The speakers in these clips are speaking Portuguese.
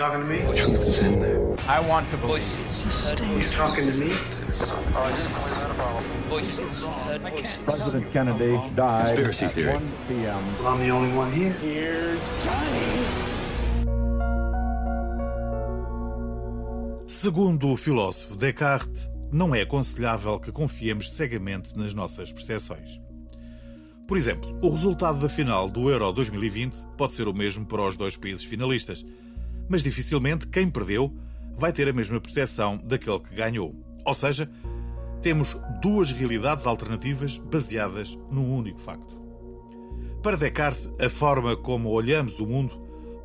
talking to me? The truth is in there. I want to voices. You talking to me? Voices. Voices. President Kennedy died Conspiracy at theory. 1 p.m. Well, I'm the only one here. Here's Johnny. Segundo o filósofo Descartes, não é aconselhável que confiemos cegamente nas nossas percepções. Por exemplo, o resultado da final do Euro 2020 pode ser o mesmo para os dois países finalistas, mas dificilmente quem perdeu vai ter a mesma percepção daquele que ganhou. Ou seja, temos duas realidades alternativas baseadas num único facto. Para Descartes, a forma como olhamos o mundo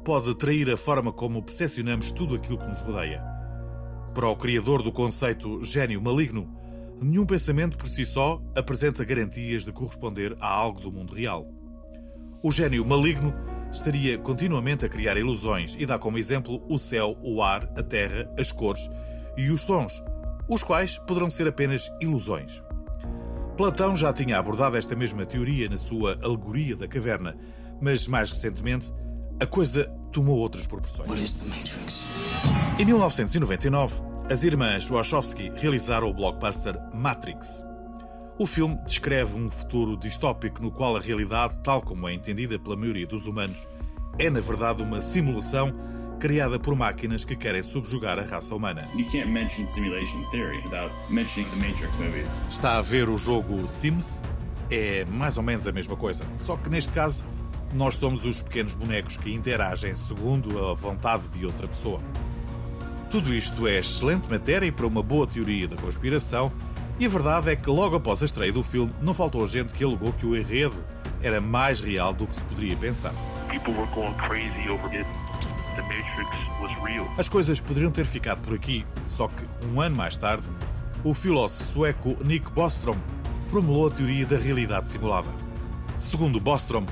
pode trair a forma como percepcionamos tudo aquilo que nos rodeia. Para o criador do conceito gênio maligno, nenhum pensamento por si só apresenta garantias de corresponder a algo do mundo real. O gênio maligno estaria continuamente a criar ilusões e dá como exemplo o céu, o ar, a terra, as cores e os sons, os quais poderão ser apenas ilusões. Platão já tinha abordado esta mesma teoria na sua Alegoria da Caverna, mas mais recentemente a coisa tomou outras proporções. Em 1999, as irmãs Wachowski realizaram o blockbuster Matrix. O filme descreve um futuro distópico no qual a realidade, tal como é entendida pela maioria dos humanos, é na verdade uma simulação criada por máquinas que querem subjugar a raça humana. Está a ver o jogo Sims? É mais ou menos a mesma coisa, só que neste caso nós somos os pequenos bonecos que interagem segundo a vontade de outra pessoa. Tudo isto é excelente matéria para uma boa teoria da conspiração, e a verdade é que logo após a estreia do filme não faltou gente que alegou que o enredo era mais real do que se poderia pensar. As coisas poderiam ter ficado por aqui, só que um ano mais tarde, o filósofo sueco Nick Bostrom formulou a teoria da realidade simulada. Segundo Bostrom,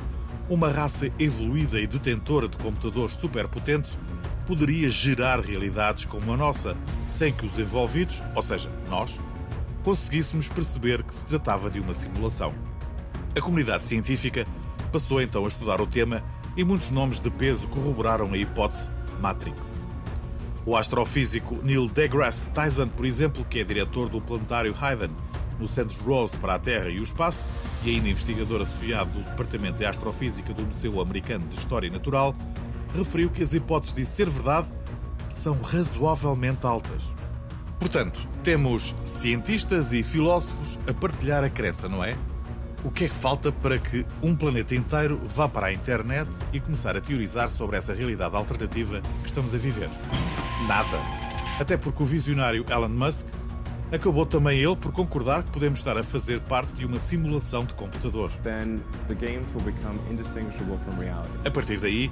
uma raça evoluída e detentora de computadores superpotentes poderia gerar realidades como a nossa, sem que os envolvidos, ou seja, nós, conseguíssemos perceber que se tratava de uma simulação. A comunidade científica passou então a estudar o tema e muitos nomes de peso corroboraram a hipótese Matrix. O astrofísico Neil deGrasse Tyson, por exemplo, que é diretor do planetário Hayden, no Centro Rose para a Terra e o Espaço, e ainda investigador associado do Departamento de Astrofísica do Museu Americano de História Natural, referiu que as hipóteses de ser verdade são razoavelmente altas. Portanto, temos cientistas e filósofos a partilhar a crença, não é? O que é que falta para que um planeta inteiro vá para a internet e começar a teorizar sobre essa realidade alternativa que estamos a viver? Nada. Até porque o visionário Elon Musk acabou também ele por concordar que podemos estar a fazer parte de uma simulação de computador. A partir daí,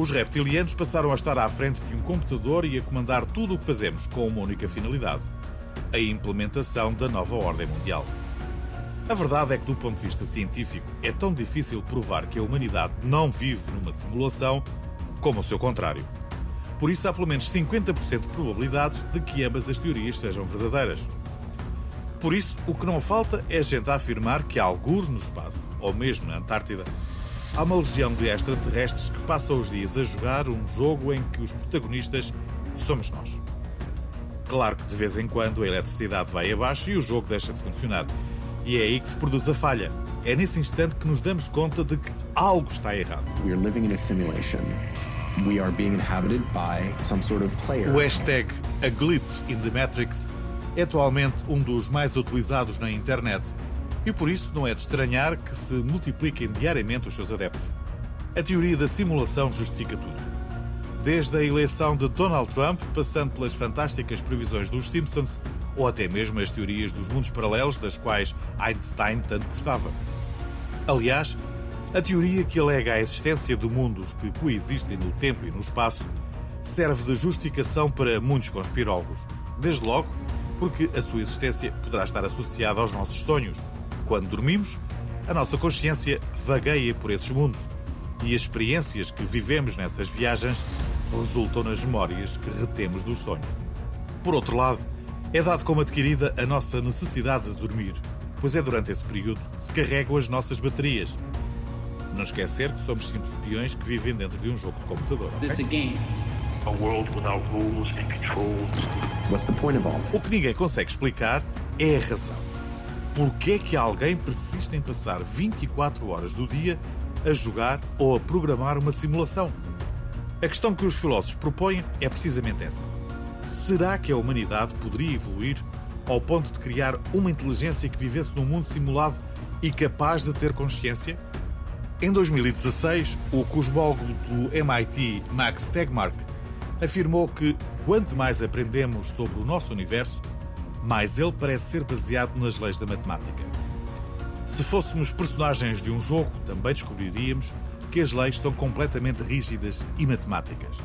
os reptilianos passaram a estar à frente de um computador e a comandar tudo o que fazemos com uma única finalidade: a implementação da nova ordem mundial. A verdade é que, do ponto de vista científico, é tão difícil provar que a humanidade não vive numa simulação como o seu contrário. Por isso, há pelo menos 50% de probabilidades de que ambas as teorias sejam verdadeiras. Por isso, o que não falta é gente a afirmar que há alguns no espaço, ou mesmo na Antártida, há uma legião de extraterrestres que passa os dias a jogar um jogo em que os protagonistas somos nós. Claro que de vez em quando a eletricidade vai abaixo e o jogo deixa de funcionar. E é aí que se produz a falha. É nesse instante que nos damos conta de que algo está errado. We are living in a simulation. We are being inhabited by some sort of player. O hashtag A Glitch in the Matrix é atualmente um dos mais utilizados na internet e por isso não é de estranhar que se multipliquem diariamente os seus adeptos. A teoria da simulação justifica tudo. Desde a eleição de Donald Trump, passando pelas fantásticas previsões dos Simpsons ou até mesmo as teorias dos mundos paralelos das quais Einstein tanto gostava. Aliás, a teoria que alega a existência de mundos que coexistem no tempo e no espaço serve de justificação para muitos conspirólogos. Desde logo, porque a sua existência poderá estar associada aos nossos sonhos. Quando dormimos, a nossa consciência vagueia por esses mundos e as experiências que vivemos nessas viagens resultam nas memórias que retemos dos sonhos. Por outro lado, é dado como adquirida a nossa necessidade de dormir, pois é durante esse período que se carregam as nossas baterias. Não esquecer que somos simples peões que vivem dentro de um jogo de computador. ok? It's a game. a world without rules and controls. What's the point of all this? O que ninguém consegue explicar é a razão. Por que é que alguém persiste em passar 24 horas do dia a jogar ou a programar uma simulação? A questão que os filósofos propõem é precisamente essa. Será que a humanidade poderia evoluir ao ponto de criar uma inteligência que vivesse num mundo simulado e capaz de ter consciência? Em 2016, o cosmólogo do MIT, Max Tegmark, afirmou que quanto mais aprendemos sobre o nosso universo, mais ele parece ser baseado nas leis da matemática. Se fôssemos personagens de um jogo, também descobriríamos que as leis são completamente rígidas e matemáticas.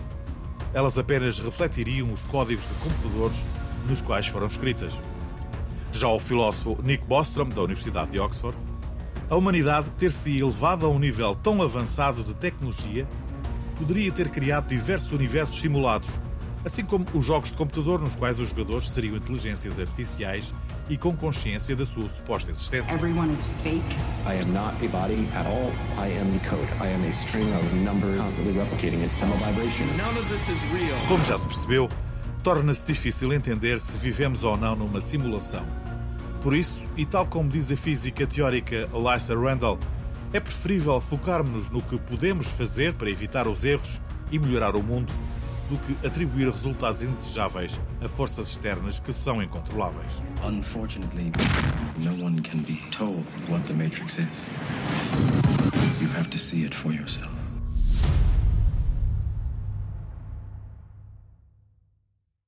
Elas apenas refletiriam os códigos de computadores nos quais foram escritas. Já o filósofo Nick Bostrom, da Universidade de Oxford, a humanidade ter-se elevado a um nível tão avançado de tecnologia poderia ter criado diversos universos simulados, assim como os jogos de computador nos quais os jogadores seriam inteligências artificiais e com consciência da sua suposta existência. Everyone is fake. I am not a body at all. I am the code. I am a string of numbers constantly replicating itself. Vibration. None of this is real. Como já se percebeu, torna-se difícil entender se vivemos ou não numa simulação. Por isso, e tal como diz a física teórica Eliza Randall, é preferível focarmos-nos no que podemos fazer para evitar os erros e melhorar o mundo do que atribuir resultados indesejáveis a forças externas que são incontroláveis. Unfortunately, no one can be told what the Matrix is. You have to see it for yourself.